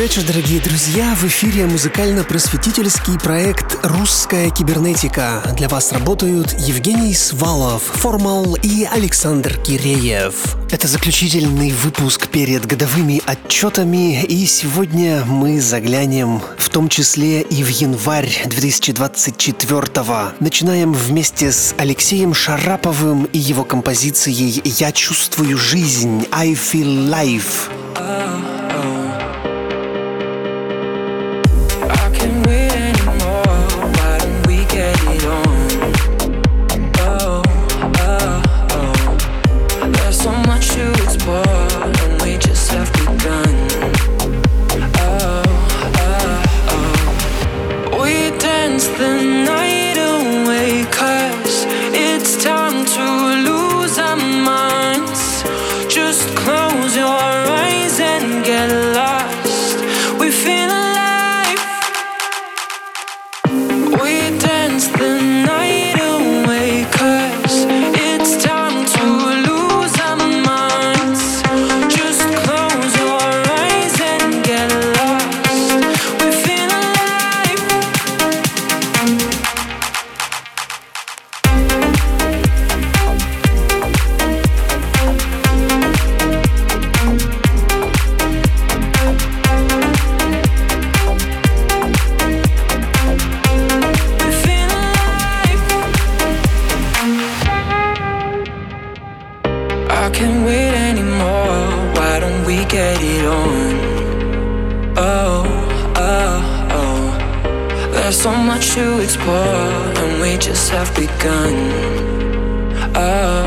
Вечер, дорогие друзья! В эфире музыкально-просветительский проект «Русская кибернетика». Для вас работают Евгений Свалов, Формал и Александр Киреев. Это заключительный выпуск перед годовыми отчетами, и сегодня мы заглянем в том числе и в январь 2024 -го. Начинаем вместе с Алексеем Шараповым и его композицией «Я чувствую жизнь» «I feel life». true, it's war, and we just have begun. Oh.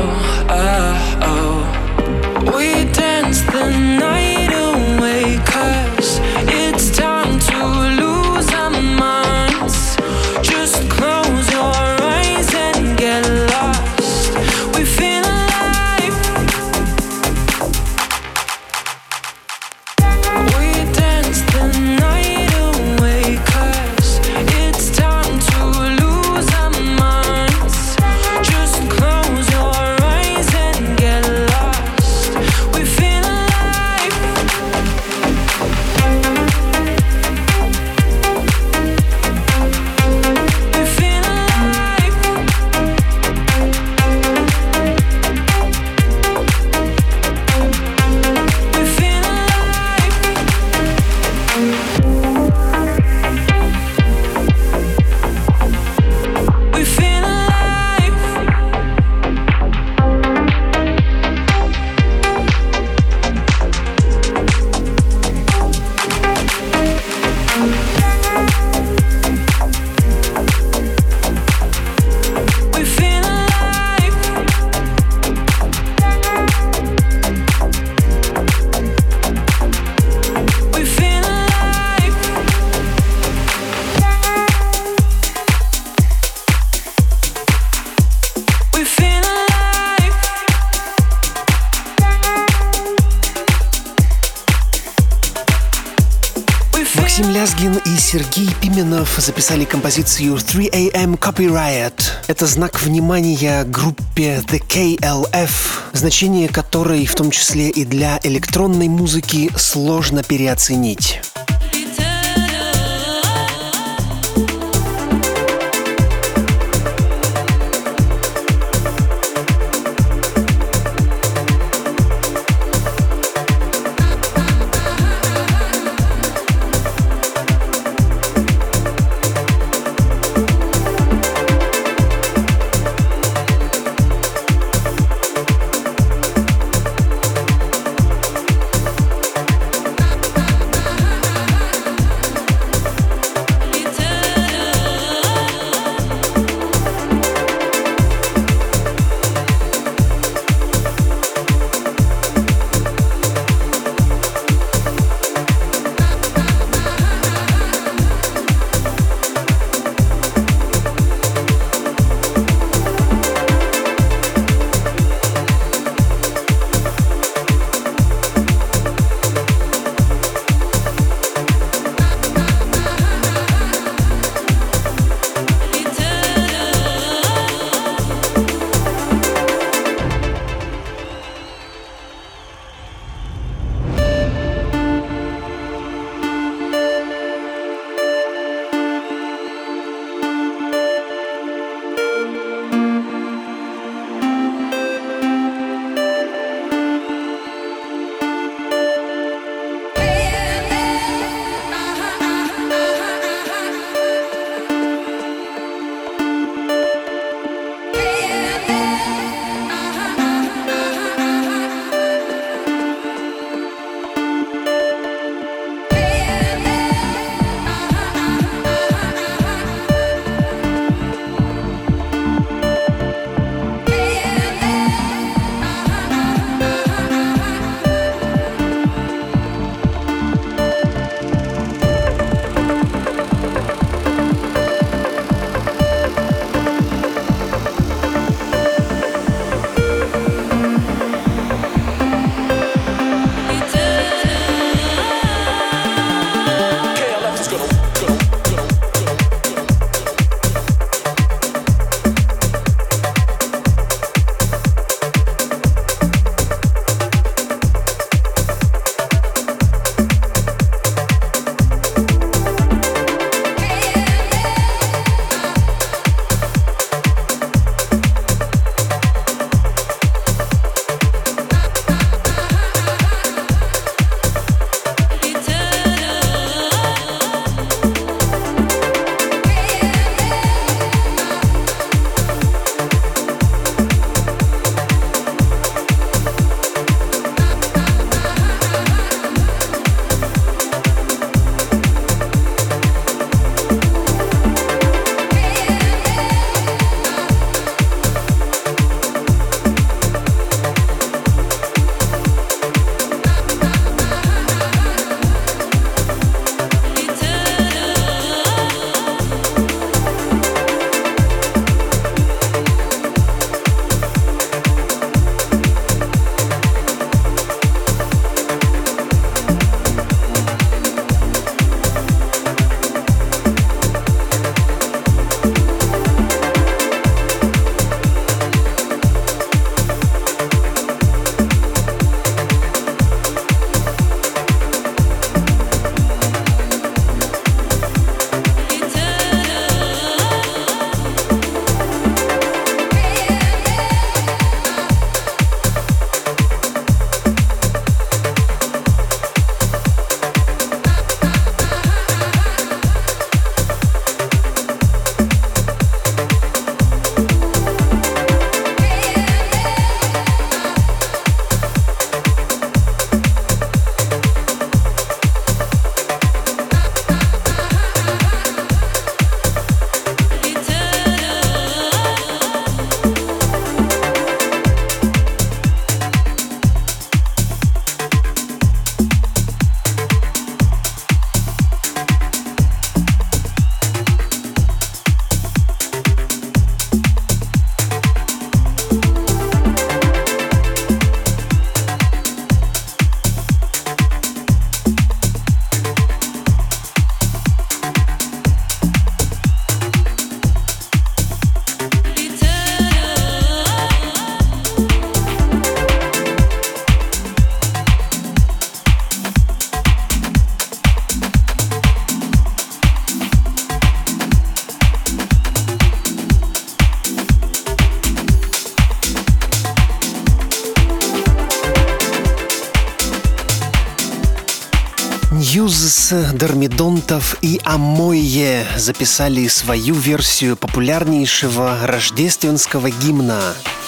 Записали композицию 3AM Copyright. Это знак внимания группе The KLF, значение которой в том числе и для электронной музыки сложно переоценить. Дормидонтов и Амойе записали свою версию популярнейшего рождественского гимна –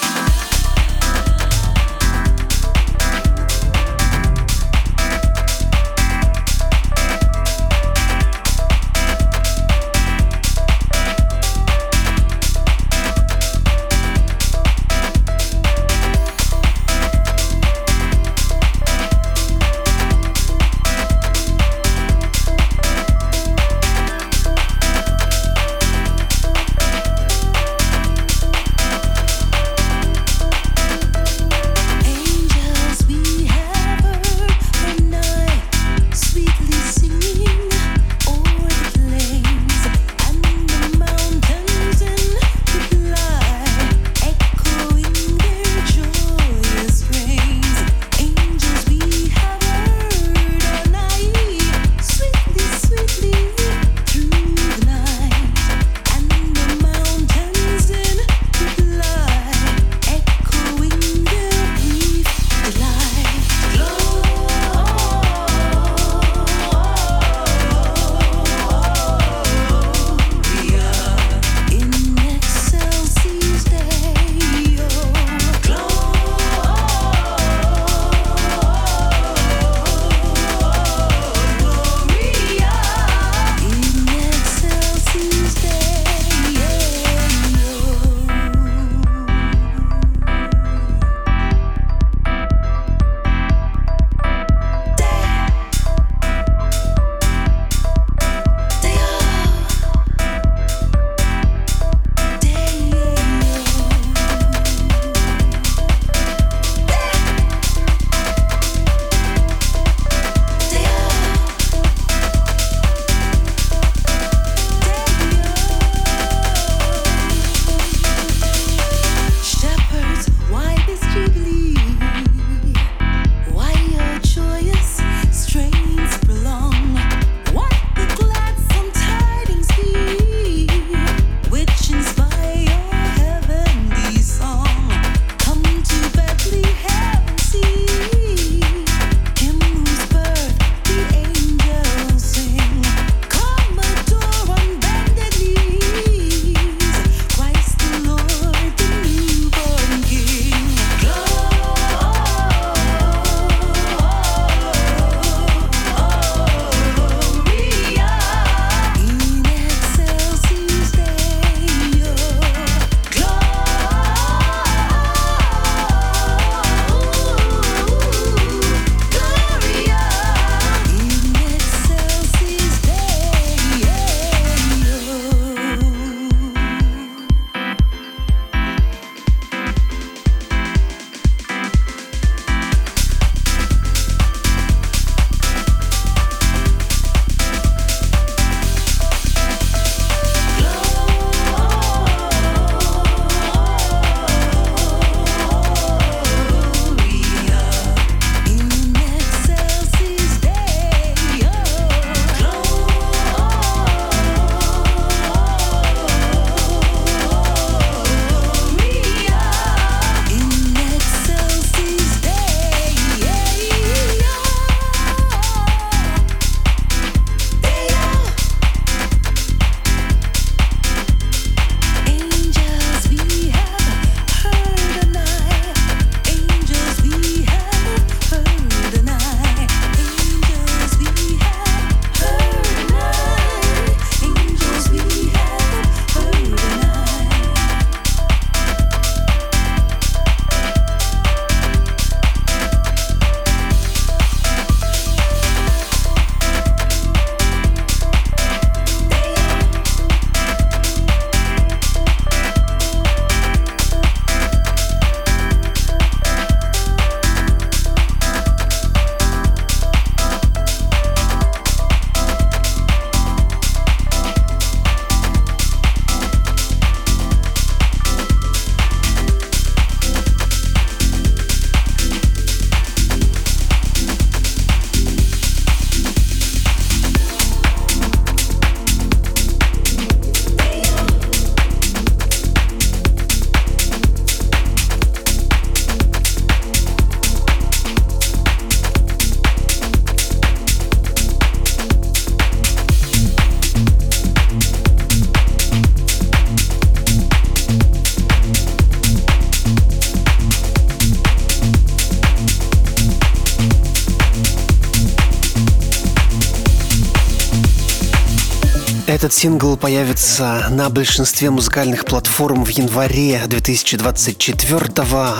Этот сингл появится на большинстве музыкальных платформ в январе 2024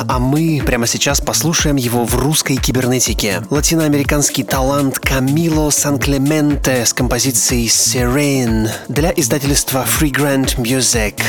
а мы прямо сейчас послушаем его в русской кибернетике. Латиноамериканский талант Камило Сан-Клементе с композицией Serene для издательства Free Grand Music.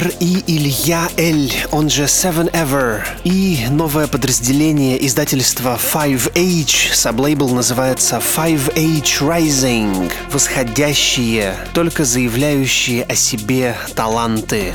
Лунар и Илья Эль, он же Seven Ever. И новое подразделение издательства Five H, саблейбл называется Five H Rising. Восходящие, только заявляющие о себе таланты.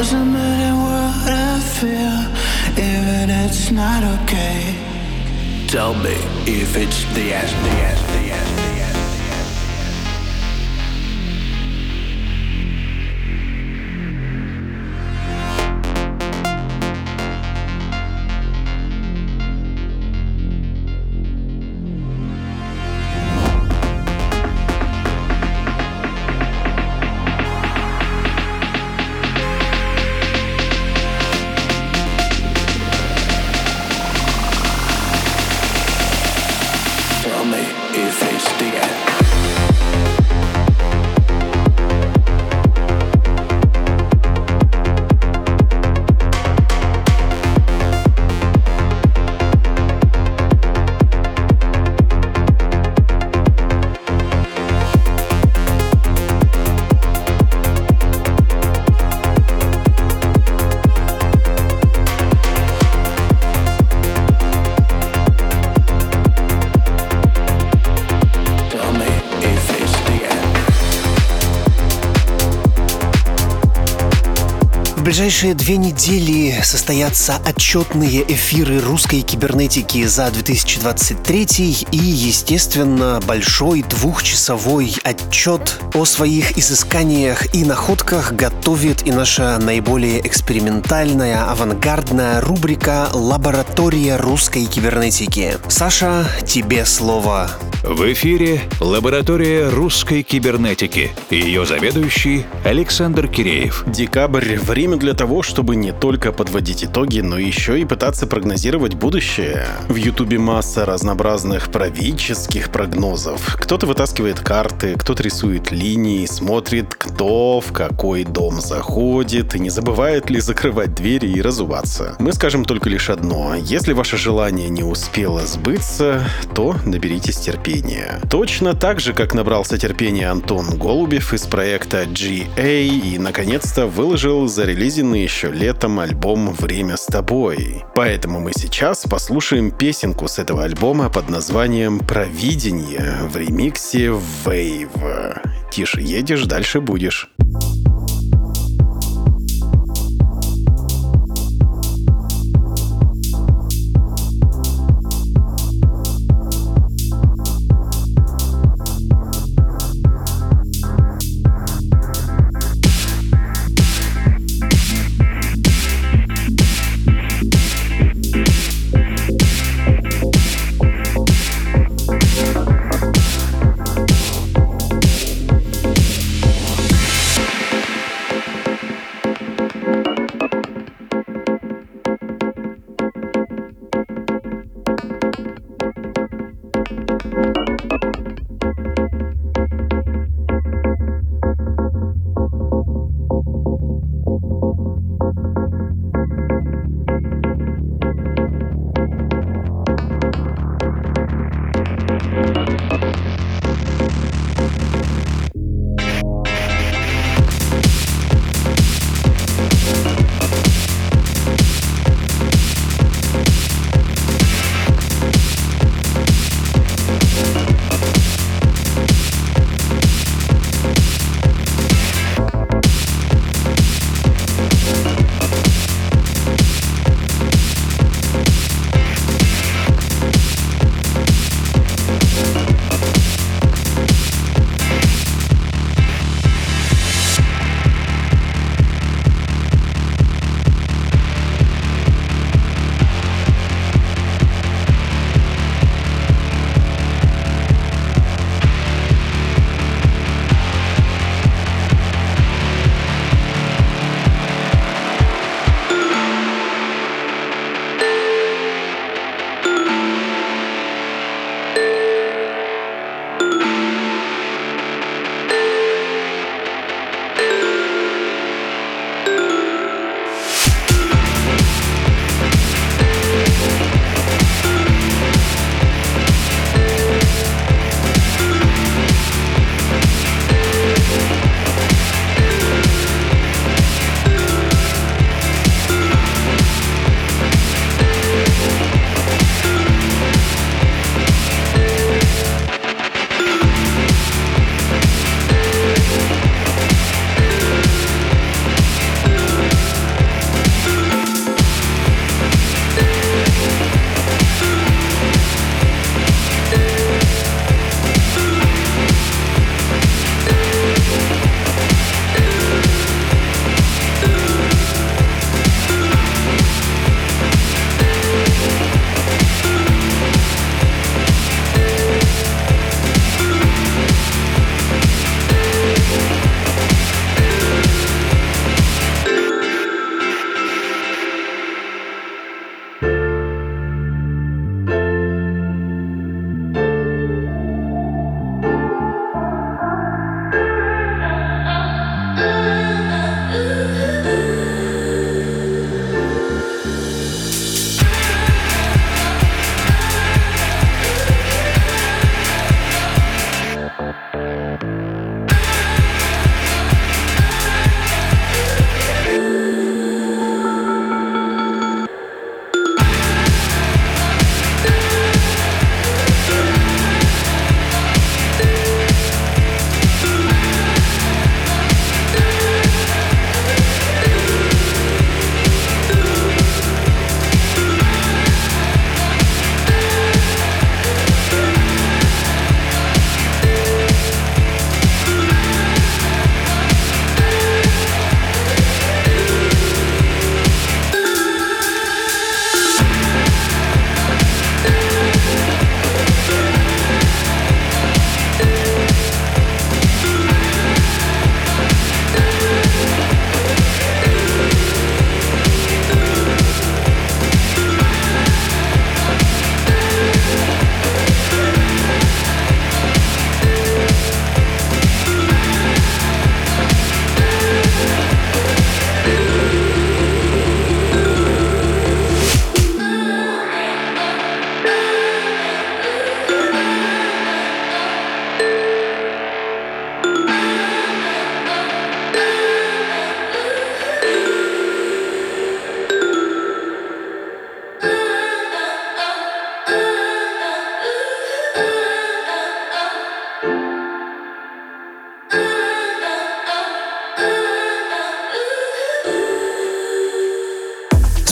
What I feel, even it's not okay. Tell me if it's the end, the end, the end. Ближайшие две недели состоятся отчетные эфиры русской кибернетики за 2023 и, естественно, большой двухчасовой отчет о своих изысканиях и находках готовит и наша наиболее экспериментальная, авангардная рубрика «Лаборатория русской кибернетики». Саша, тебе слово. В эфире «Лаборатория русской кибернетики» и ее заведующий Александр Киреев. Декабрь – время для того, чтобы не только подводить итоги, но еще и пытаться прогнозировать будущее. В Ютубе масса разнообразных правительских прогнозов. Кто-то вытаскивает карты, кто-то рисует линии, смотрит, кто в какой дом заходит и не забывает ли закрывать двери и разуваться. Мы скажем только лишь одно. Если ваше желание не успело сбыться, то наберитесь терпения. Точно так же, как набрался терпения Антон Голубев из проекта GA и, наконец-то, выложил зарелизенный еще летом альбом «Время с тобой». Поэтому мы сейчас послушаем песенку с этого альбома под названием «Провидение» в ремиксе «Wave». Тише едешь, дальше будешь.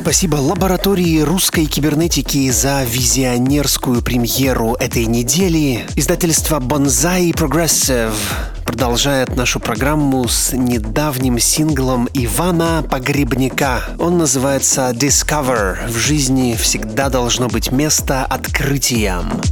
Спасибо лаборатории русской кибернетики за визионерскую премьеру этой недели. Издательство Bonsai Progressive продолжает нашу программу с недавним синглом Ивана Погребника. Он называется Discover. В жизни всегда должно быть место открытиям.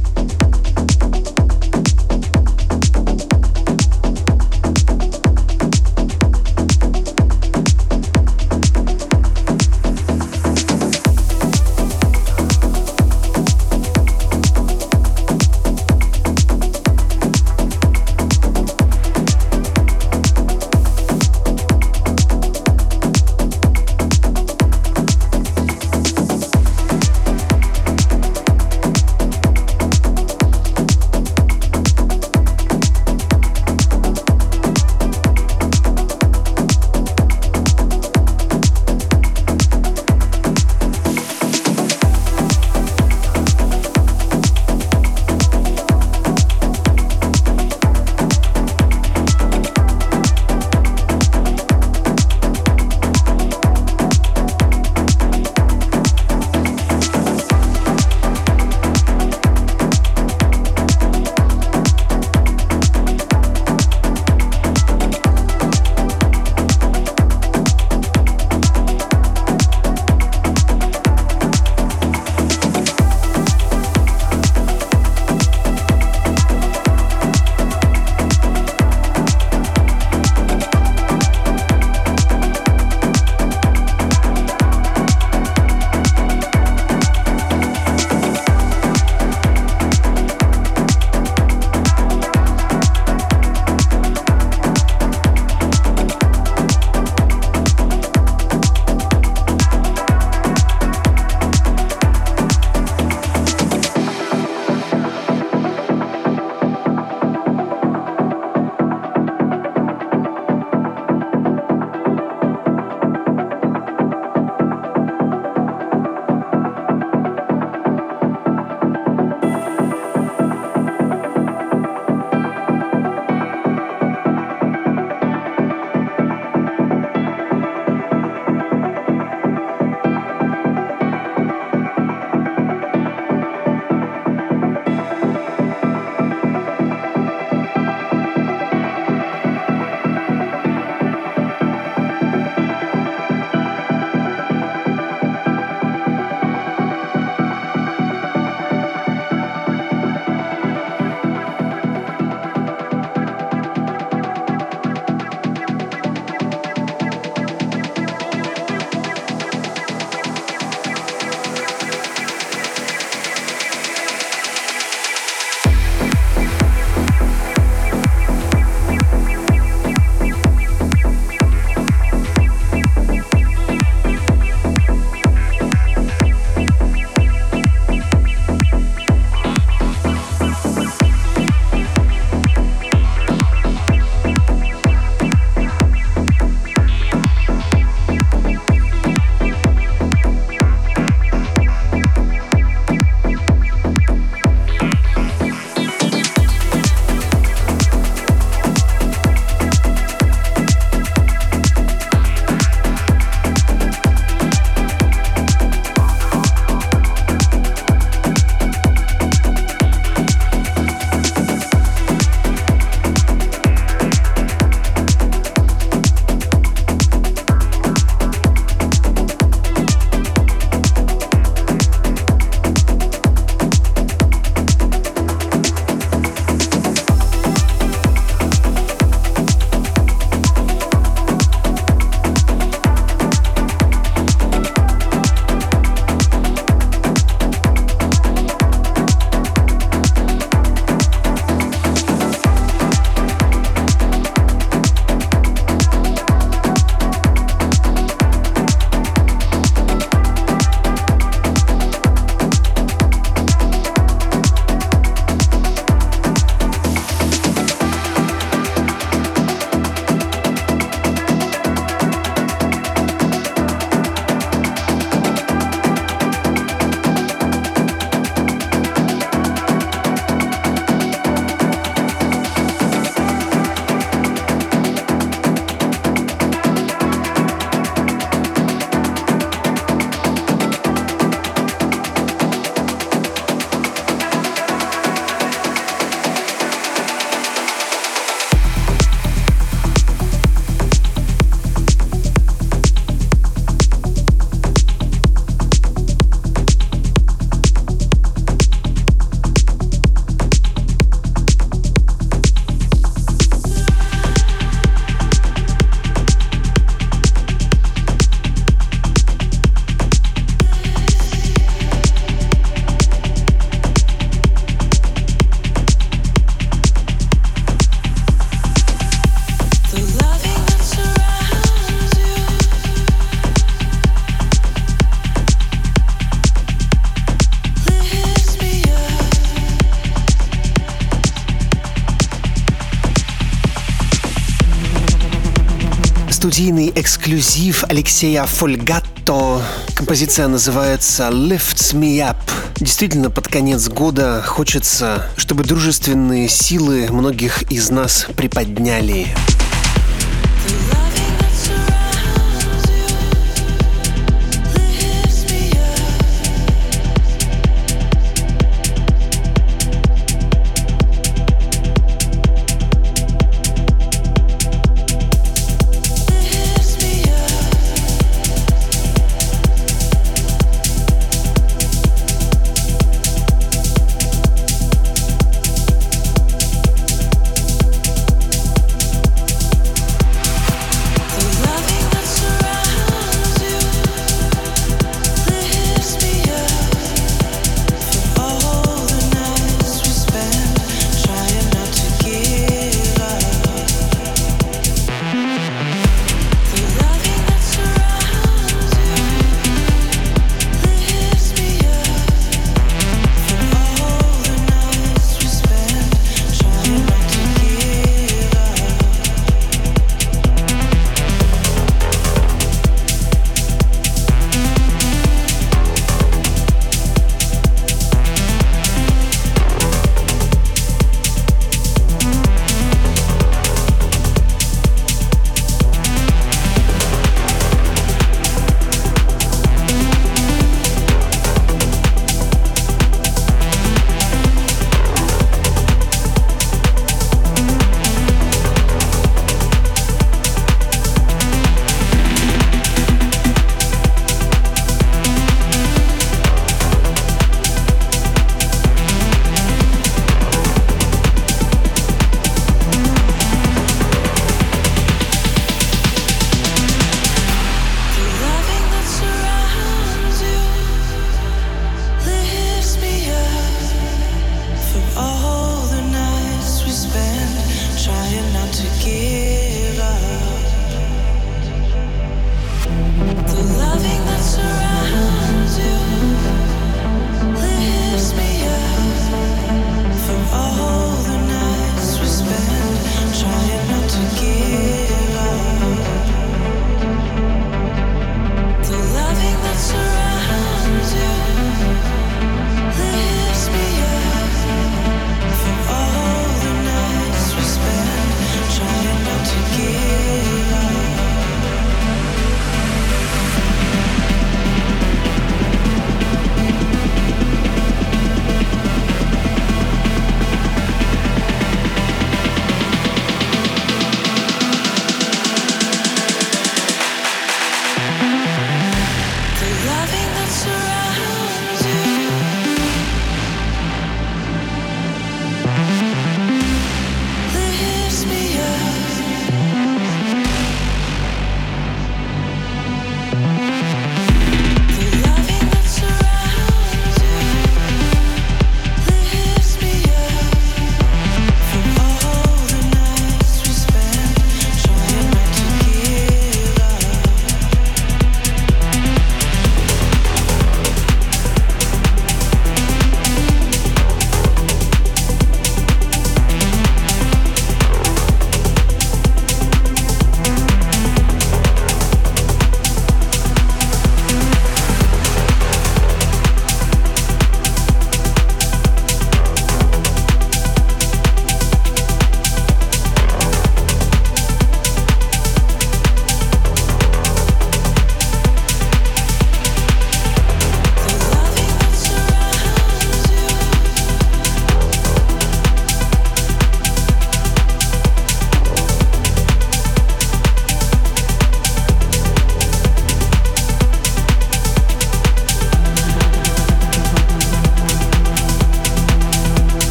Студийный эксклюзив Алексея Фольгатто. Композиция называется «Lifts Me Up». Действительно, под конец года хочется, чтобы дружественные силы многих из нас приподняли.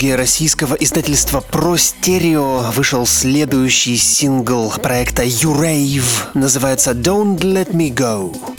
Каталоге российского издательства Stereo вышел следующий сингл проекта U-Rave. Называется Don't Let Me Go.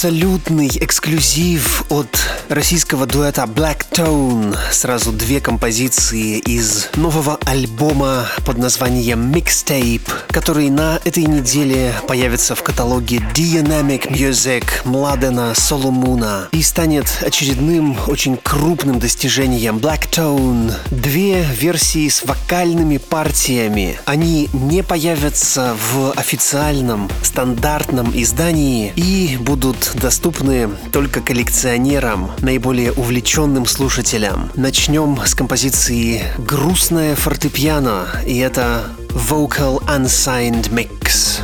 Абсолютный эксклюзив от российского дуэта Black Tone. Сразу две композиции из нового альбома под названием Mixtape, который на этой неделе появится в каталоге Dynamic Music Младена Соломуна и станет очередным очень крупным достижением Black Tone. Две версии с вокальными партиями. Они не появятся в официальном стандартном издании и будут доступны только коллекционерам, наиболее увлеченным слушателям. Начнем с композиции «Грустное фортепиано», и это Vocal Unsigned Mix.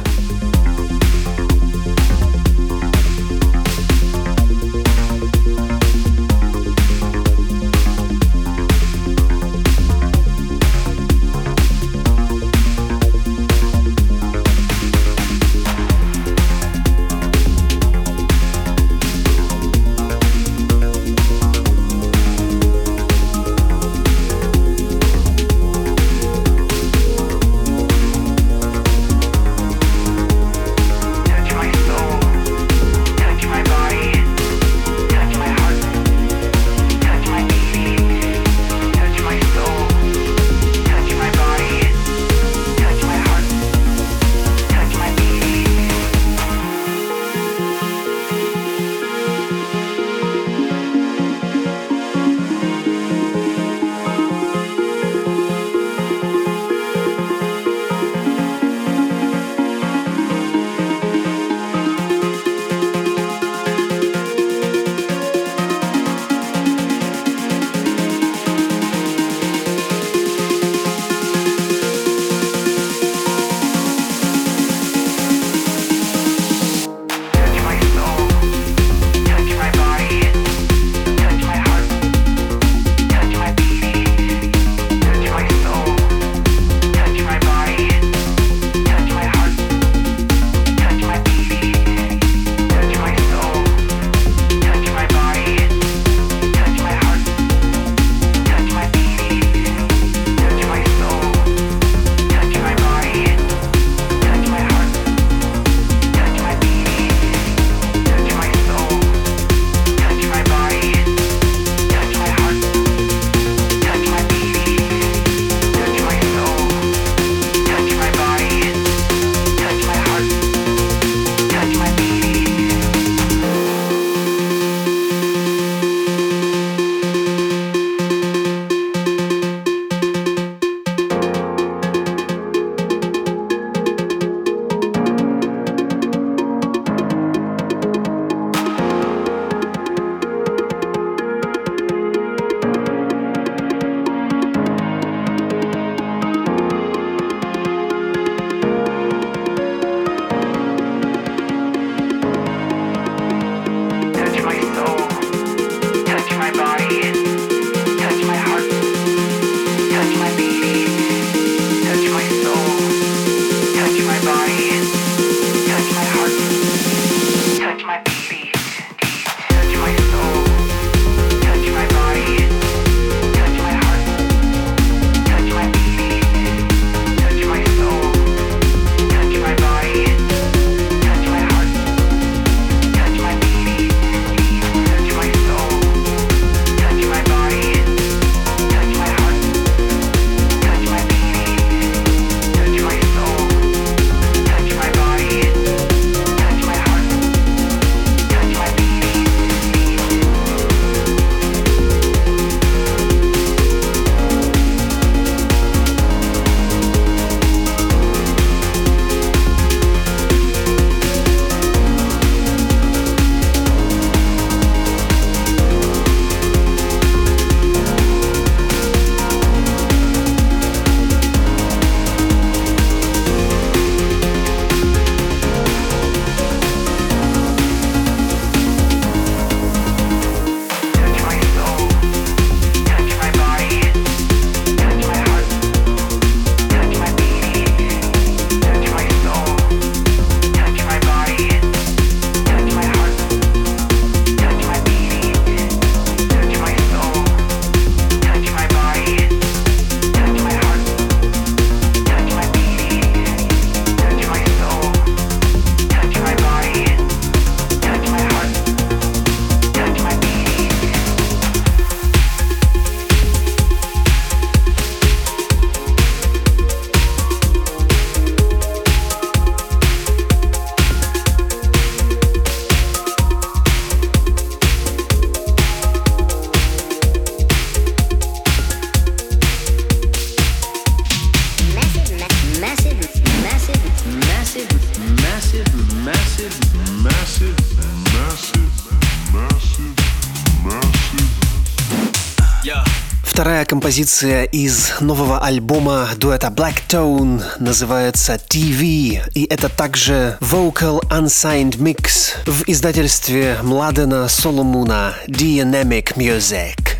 Композиция из нового альбома дуэта Black Tone называется TV, и это также Vocal Unsigned Mix в издательстве Младена Соломуна Dynamic Music.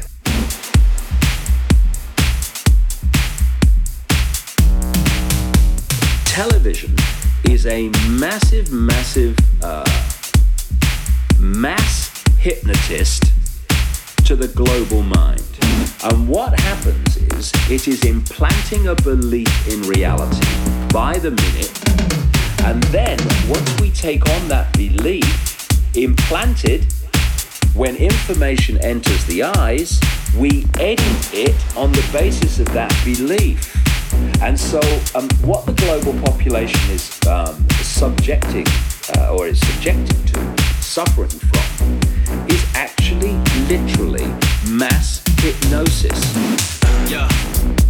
Television is a massive, massive uh, mass hypnotist to the global mind. And what happens is it is implanting a belief in reality by the minute. And then once we take on that belief, implanted, when information enters the eyes, we edit it on the basis of that belief. And so, um, what the global population is um, subjecting uh, or is subjected to, suffering from, is actually literally mass hypnosis. Yeah.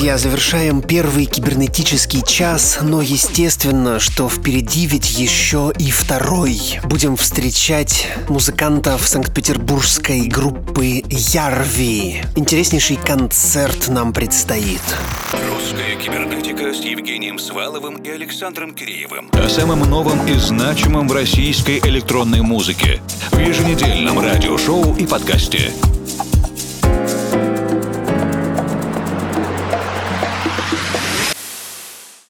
Друзья, завершаем первый кибернетический час, но естественно, что впереди ведь еще и второй. Будем встречать музыкантов санкт-петербургской группы Ярви. Интереснейший концерт нам предстоит. Русская кибернетика с Евгением Сваловым и Александром Киреевым. О самом новом и значимом в российской электронной музыке. В еженедельном радиошоу и подкасте.